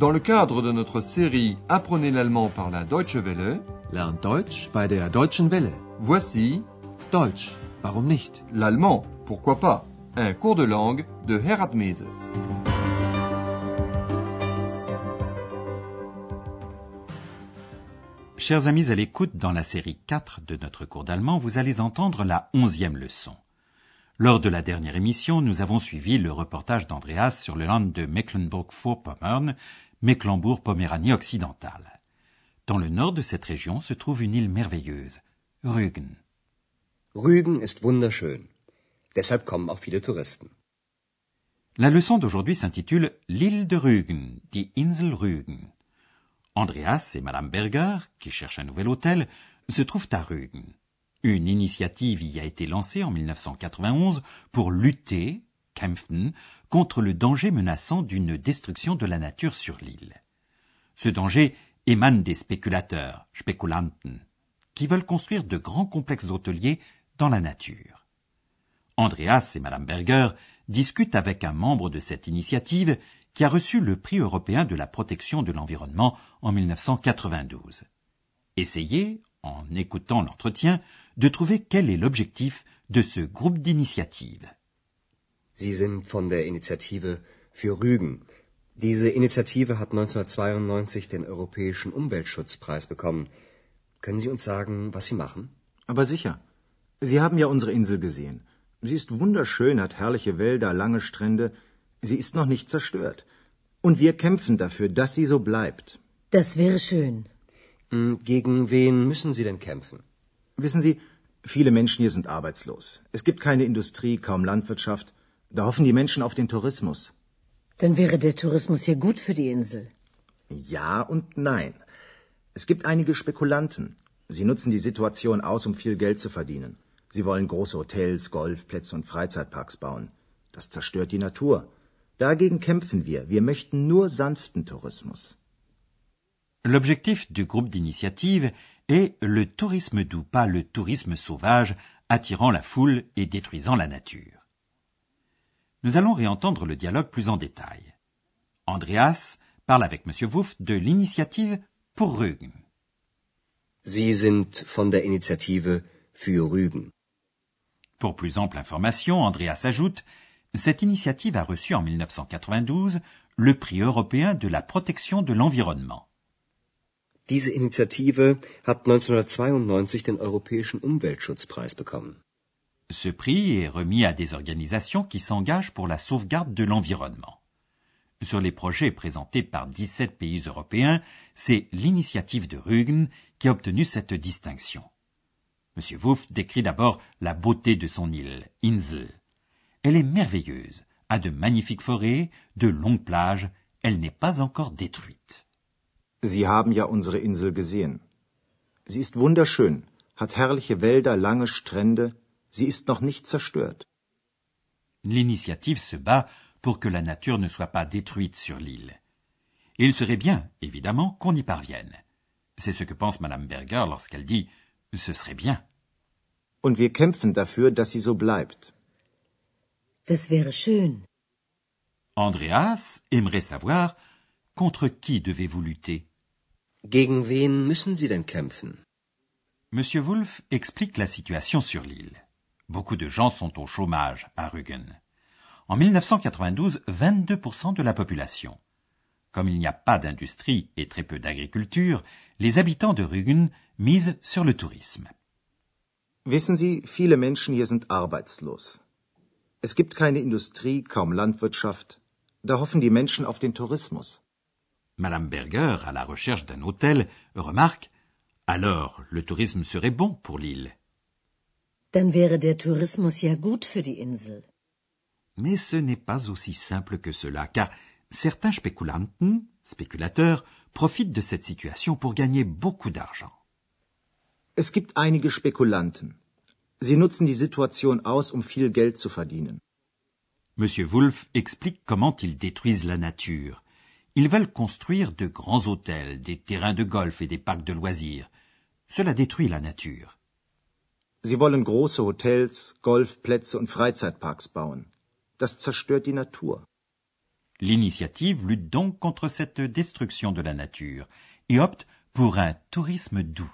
Dans le cadre de notre série Apprenez l'allemand par la Deutsche Welle, Lernt Deutsch bei der Deutschen Welle. voici Deutsch, warum nicht? l'allemand, pourquoi pas, un cours de langue de Herat Mese. Chers amis à l'écoute, dans la série 4 de notre cours d'allemand, vous allez entendre la onzième leçon. Lors de la dernière émission, nous avons suivi le reportage d'Andreas sur le land de Mecklenburg-Vorpommern, Mecklembourg-Poméranie occidentale. Dans le nord de cette région se trouve une île merveilleuse, Rügen. Rügen ist wunderschön. Deshalb kommen auch viele Touristen. La leçon d'aujourd'hui s'intitule L'île de Rügen, die Insel Rügen. Andreas et Madame Berger, qui cherchent un nouvel hôtel, se trouvent à Rügen. Une initiative y a été lancée en 1991 pour lutter, contre le danger menaçant d'une destruction de la nature sur l'île. Ce danger émane des spéculateurs, Spekulanten, qui veulent construire de grands complexes hôteliers dans la nature. Andreas et Madame Berger discutent avec un membre de cette initiative qui a reçu le prix européen de la protection de l'environnement en 1992. Essayez, en écoutant l'entretien, de trouver quel est l'objectif de ce groupe d'initiative. Sie sind von der Initiative für Rügen. Diese Initiative hat 1992 den Europäischen Umweltschutzpreis bekommen. Können Sie uns sagen, was Sie machen? Aber sicher. Sie haben ja unsere Insel gesehen. Sie ist wunderschön, hat herrliche Wälder, lange Strände. Sie ist noch nicht zerstört. Und wir kämpfen dafür, dass sie so bleibt. Das wäre schön. Hm, Gegen wen müssen Sie denn kämpfen? Wissen Sie, viele Menschen hier sind arbeitslos. Es gibt keine Industrie, kaum Landwirtschaft. Da hoffen die Menschen auf den Tourismus. Dann wäre der Tourismus hier gut für die Insel. Ja und nein. Es gibt einige Spekulanten. Sie nutzen die Situation aus, um viel Geld zu verdienen. Sie wollen große Hotels, Golfplätze und Freizeitparks bauen. Das zerstört die Natur. Dagegen kämpfen wir. Wir möchten nur sanften Tourismus. L'objectif du groupe d'initiative est le tourisme doux, pas le tourisme sauvage, attirant la foule et détruisant la nature. Nous allons réentendre le dialogue plus en détail. Andreas parle avec M. Wuff de l'initiative pour Rügen. Sie sind von der Initiative für Rügen. Pour plus ample information, Andreas ajoute Cette initiative a reçu en 1992 le prix européen de la protection de l'environnement. Diese Initiative hat 1992 den Europäischen Umweltschutzpreis bekommen. Ce prix est remis à des organisations qui s'engagent pour la sauvegarde de l'environnement. Sur les projets présentés par 17 pays européens, c'est l'initiative de Rügen qui a obtenu cette distinction. M. Wuff décrit d'abord la beauté de son île, Insel. Elle est merveilleuse, a de magnifiques forêts, de longues plages, elle n'est pas encore détruite. Sie haben ja unsere Insel gesehen. Sie ist wunderschön, hat herrliche Wälder, lange Strände. Sie ist noch nicht zerstört. L'initiative se bat pour que la nature ne soit pas détruite sur l'île. Et il serait bien, évidemment, qu'on y parvienne. C'est ce que pense Madame Berger lorsqu'elle dit ce serait bien. Und wir kämpfen dafür, dass sie so bleibt. Das wäre schön. Andreas aimerait savoir contre qui devez-vous lutter. Gegen wen müssen Sie denn kämpfen? Monsieur Wolf explique la situation sur l'île. Beaucoup de gens sont au chômage à Rügen. En 1992, 22% de la population. Comme il n'y a pas d'industrie et très peu d'agriculture, les habitants de Rügen misent sur le tourisme. Wissen Sie, viele Menschen hier sind arbeitslos. Es gibt keine Industrie, kaum Landwirtschaft. Da hoffen die Menschen auf den Tourismus. Madame Berger, à la recherche d'un hôtel, remarque Alors, le tourisme serait bon pour l'île. Dann wäre der Tourismus ja gut für die Insel. Mais ce n'est pas aussi simple que cela, car certains spéculanten, spéculateurs, profitent de cette situation pour gagner beaucoup d'argent. Es gibt einige Spekulanten. Sie nutzen die Situation aus, um viel Geld zu verdienen. Monsieur Wolf explique comment ils détruisent la nature. Ils veulent construire de grands hôtels, des terrains de golf et des parcs de loisirs. Cela détruit la nature. Sie wollen große Hotels, Golfplätze und Freizeitparks bauen. Das zerstört die Natur. L'initiative lutte donc contre cette destruction de la nature et opte pour un tourisme doux.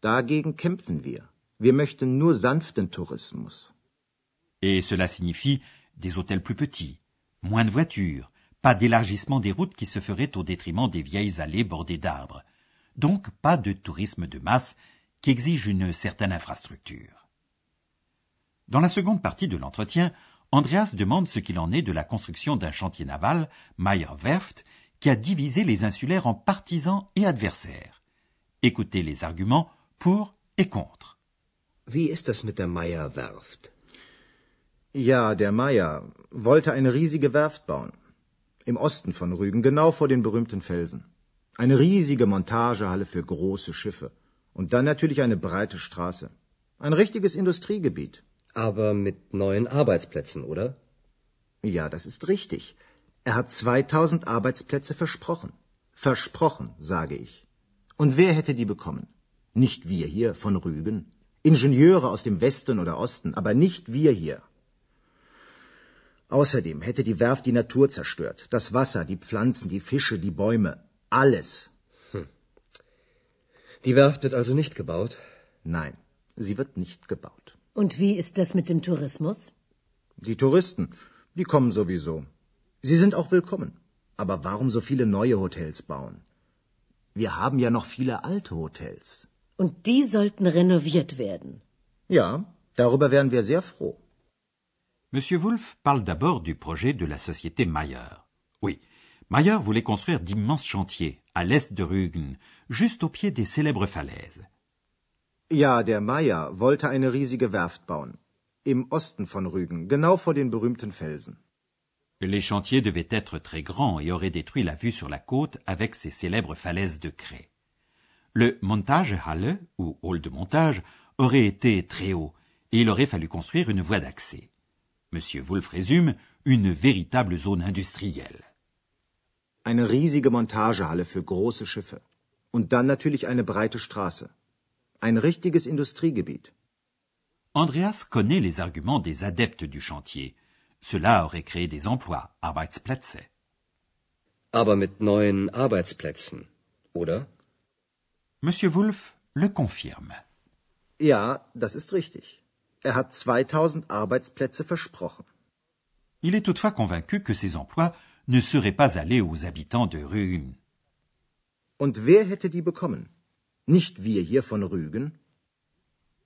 Dagegen kämpfen wir. Wir möchten nur sanften Tourismus. Et cela signifie des hôtels plus petits, moins de voitures, pas d'élargissement des routes qui se ferait au détriment des vieilles allées bordées d'arbres. Donc pas de tourisme de masse qui exige une certaine infrastructure. Dans la seconde partie de l'entretien, Andreas demande ce qu'il en est de la construction d'un chantier naval, Meyer Werft, qui a divisé les insulaires en partisans et adversaires. Écoutez les arguments pour et contre. Wie ist das mit der Meyer Werft? Ja, der Meier wollte eine riesige Werft bauen. Im Osten von Rügen, genau vor den berühmten Felsen. Eine riesige Montagehalle für große Schiffe. Und dann natürlich eine breite Straße. Ein richtiges Industriegebiet. Aber mit neuen Arbeitsplätzen, oder? Ja, das ist richtig. Er hat 2000 Arbeitsplätze versprochen. Versprochen, sage ich. Und wer hätte die bekommen? Nicht wir hier von Rügen. Ingenieure aus dem Westen oder Osten, aber nicht wir hier. Außerdem hätte die Werft die Natur zerstört. Das Wasser, die Pflanzen, die Fische, die Bäume. Alles. Die Werft wird also nicht gebaut? Nein, sie wird nicht gebaut. Und wie ist das mit dem Tourismus? Die Touristen, die kommen sowieso. Sie sind auch willkommen. Aber warum so viele neue Hotels bauen? Wir haben ja noch viele alte Hotels. Und die sollten renoviert werden. Ja, darüber wären wir sehr froh. Monsieur Wolf parle d'abord du projet de la société Mayer. Oui, Mayer voulait construire d'immenses chantiers à l'est de Rügen, juste au pied des célèbres falaises. Ja, der Meier wollte eine riesige Werft bauen. Im Osten von Rügen, genau vor den berühmten Felsen. Les chantiers devaient être très grands et auraient détruit la vue sur la côte avec ses célèbres falaises de craie. Le Montagehalle, ou hall de montage, aurait été très haut, et il aurait fallu construire une voie d'accès. Monsieur Wolf résume une véritable zone industrielle. Eine riesige Montagehalle für große Schiffe. Und dann natürlich eine breite Straße. Ein richtiges Industriegebiet. Andreas connaît les arguments des adeptes du chantier. Cela aurait créé des emplois, Arbeitsplätze. Aber mit neuen Arbeitsplätzen, oder? Monsieur Wolf le confirme. Ja, das ist richtig. Er hat 2000 Arbeitsplätze versprochen. Il est toutefois convaincu que ces emplois ne seraient pas allés aux habitants de Rügen. Und wer hätte die bekommen? Nicht wir hier von Rügen?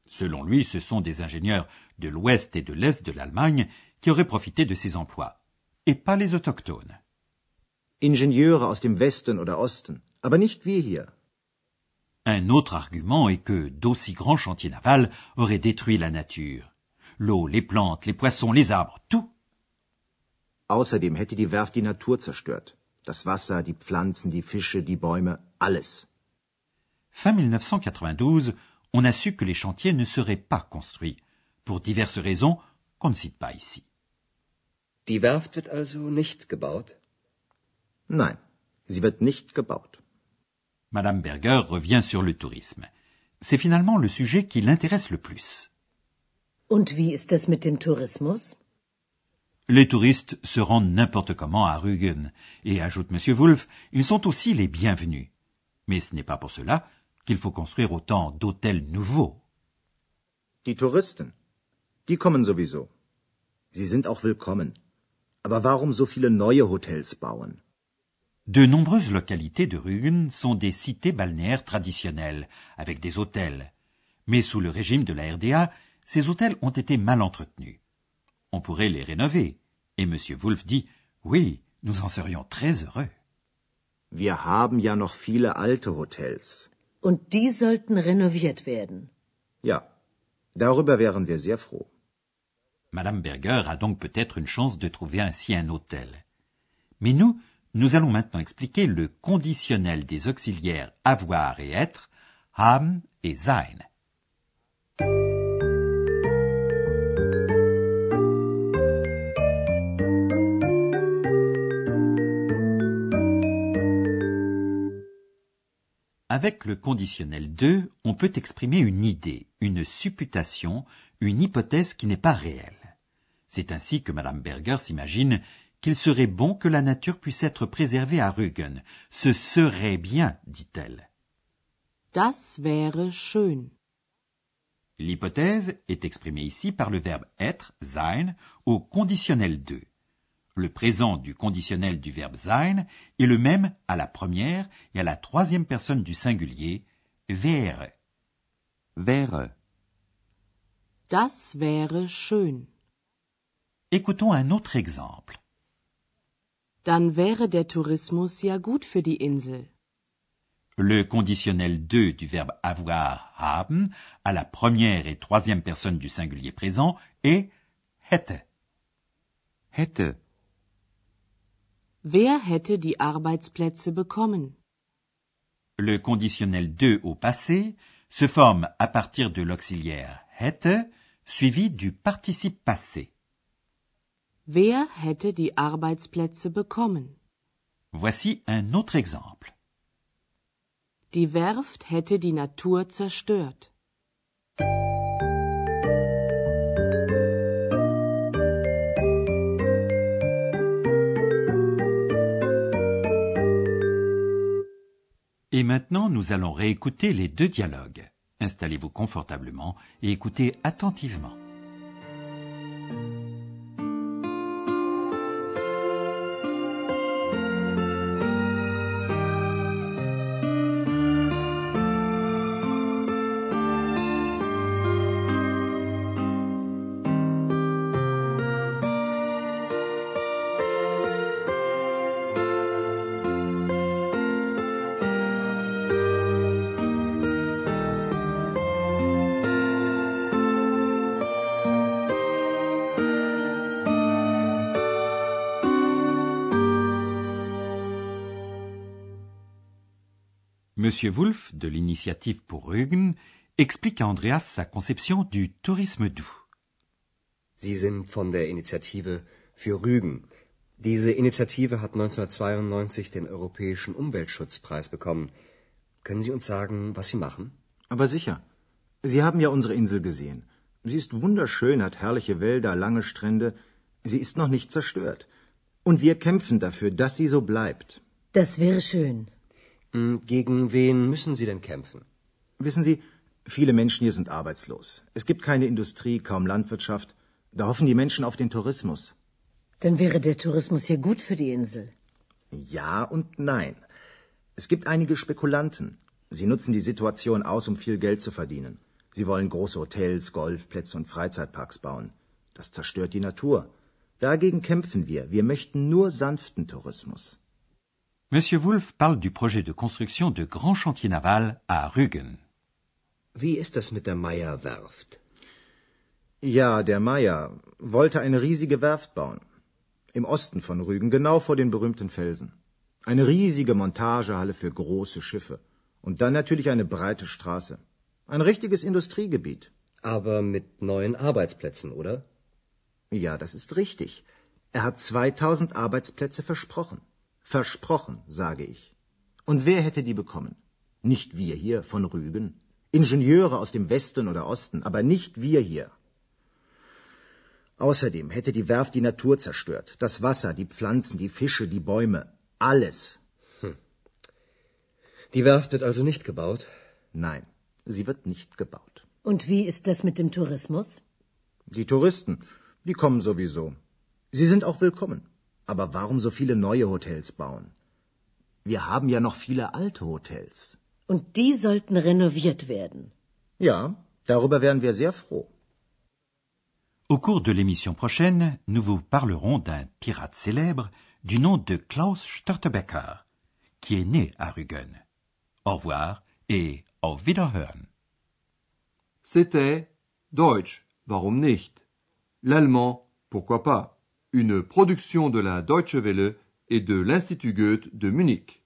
Selon lui, ce sont des ingénieurs de l'ouest et de l'est de l'Allemagne qui auraient profité de ces emplois, et pas les autochtones. Ingenieure aus dem Westen oder Osten, aber nicht wir hier. Un autre argument est que d'aussi grands chantiers navals auraient détruit la nature. L'eau, les plantes, les poissons, les arbres, tout. Außerdem hätte die Werft die Natur zerstört. Das Wasser, die Pflanzen, die Fische, die Bäume, alles. Fin 1992, on a su que les chantiers ne seraient pas construits, pour diverses raisons qu'on ne cite pas ici. Die Werft wird also nicht gebaut? Nein, sie wird nicht gebaut. Madame Berger revient sur le tourisme. C'est finalement le sujet qui l'intéresse le plus. Und wie ist das mit dem Tourismus? Les touristes se rendent n'importe comment à Rügen, et ajoute M. Wolf, ils sont aussi les bienvenus. Mais ce n'est pas pour cela qu'il faut construire autant d'hôtels nouveaux. Die Touristen, die kommen sowieso. Sie sind auch willkommen. Aber warum so viele neue Hotels bauen? De nombreuses localités de Rügen sont des cités balnéaires traditionnelles, avec des hôtels. Mais sous le régime de la RDA, ces hôtels ont été mal entretenus. On pourrait les rénover. Et M. Wolf dit, oui, nous en serions très heureux. Wir haben ja noch viele alte Hotels. Und die sollten renoviert werden. Ja, darüber wären wir sehr froh. Madame Berger a donc peut-être une chance de trouver ainsi un hôtel. Mais nous, nous allons maintenant expliquer le conditionnel des auxiliaires avoir et être, haben et sein. Avec le conditionnel 2, on peut exprimer une idée, une supputation, une hypothèse qui n'est pas réelle. C'est ainsi que Madame Berger s'imagine qu'il serait bon que la nature puisse être préservée à Rügen. Ce serait bien, dit-elle. Das wäre schön. L'hypothèse est exprimée ici par le verbe être, sein, au conditionnel de. Le présent du conditionnel du verbe sein est le même à la première et à la troisième personne du singulier, wäre. Wäre. Das wäre schön. Écoutons un autre exemple. Dann wäre der Tourismus ja gut für die Insel. Le conditionnel de du verbe avoir, haben, à la première et troisième personne du singulier présent est hätte. Hätte. Wer hätte die Arbeitsplätze bekommen? Le conditionnel de au passé se forme à partir de l'auxiliaire hätte suivi du participe passé. Wer hätte die Arbeitsplätze bekommen? Voici un autre exemple. Die Werft hätte die Natur zerstört. Et maintenant, nous allons réécouter les deux dialogues. Installez-vous confortablement et écoutez attentivement. Monsieur Wolf, de l'initiative pour Rügen, explique à Andreas sa conception du tourisme doux. Sie sind von der Initiative für Rügen. Diese Initiative hat 1992 den Europäischen Umweltschutzpreis bekommen. Können Sie uns sagen, was Sie machen? Aber sicher. Sie haben ja unsere Insel gesehen. Sie ist wunderschön, hat herrliche Wälder, lange Strände. Sie ist noch nicht zerstört. Und wir kämpfen dafür, dass sie so bleibt. Das wäre schön. Hm, Gegen wen müssen Sie denn kämpfen? Wissen Sie, viele Menschen hier sind arbeitslos. Es gibt keine Industrie, kaum Landwirtschaft. Da hoffen die Menschen auf den Tourismus. Dann wäre der Tourismus ja gut für die Insel. Ja und nein. Es gibt einige Spekulanten. Sie nutzen die Situation aus, um viel Geld zu verdienen. Sie wollen große Hotels, Golfplätze und Freizeitparks bauen. Das zerstört die Natur. Dagegen kämpfen wir. Wir möchten nur sanften Tourismus. Monsieur Wolf parle du projet de construction de grands chantiers navals à Rügen. Wie ist das mit der Meyer-Werft? Ja, der Meier wollte eine riesige Werft bauen. Im Osten von Rügen, genau vor den berühmten Felsen. Eine riesige Montagehalle für große Schiffe. Und dann natürlich eine breite Straße. Ein richtiges Industriegebiet. Aber mit neuen Arbeitsplätzen, oder? Ja, das ist richtig. Er hat 2000 Arbeitsplätze versprochen. Versprochen, sage ich. Und wer hätte die bekommen? Nicht wir hier von Rügen. Ingenieure aus dem Westen oder Osten, aber nicht wir hier. Außerdem hätte die Werft die Natur zerstört. Das Wasser, die Pflanzen, die Fische, die Bäume. Alles. Die Werft wird also nicht gebaut? Nein, sie wird nicht gebaut. Und wie ist das mit dem Tourismus? Die Touristen, die kommen sowieso. Sie sind auch willkommen. Aber warum so viele neue Hotels bauen? Wir haben ja noch viele alte Hotels. Und die sollten renoviert werden. Ja, darüber wären wir sehr froh. Au cours de l'émission prochaine, nous vous parlerons d'un pirate célèbre du nom de Klaus Störtebeker, qui est né à Rügen. Au revoir et au Wiederhören. C'était Deutsch, warum nicht? L'allemand, pourquoi pas? Une production de la Deutsche Welle et de l'Institut Goethe de Munich.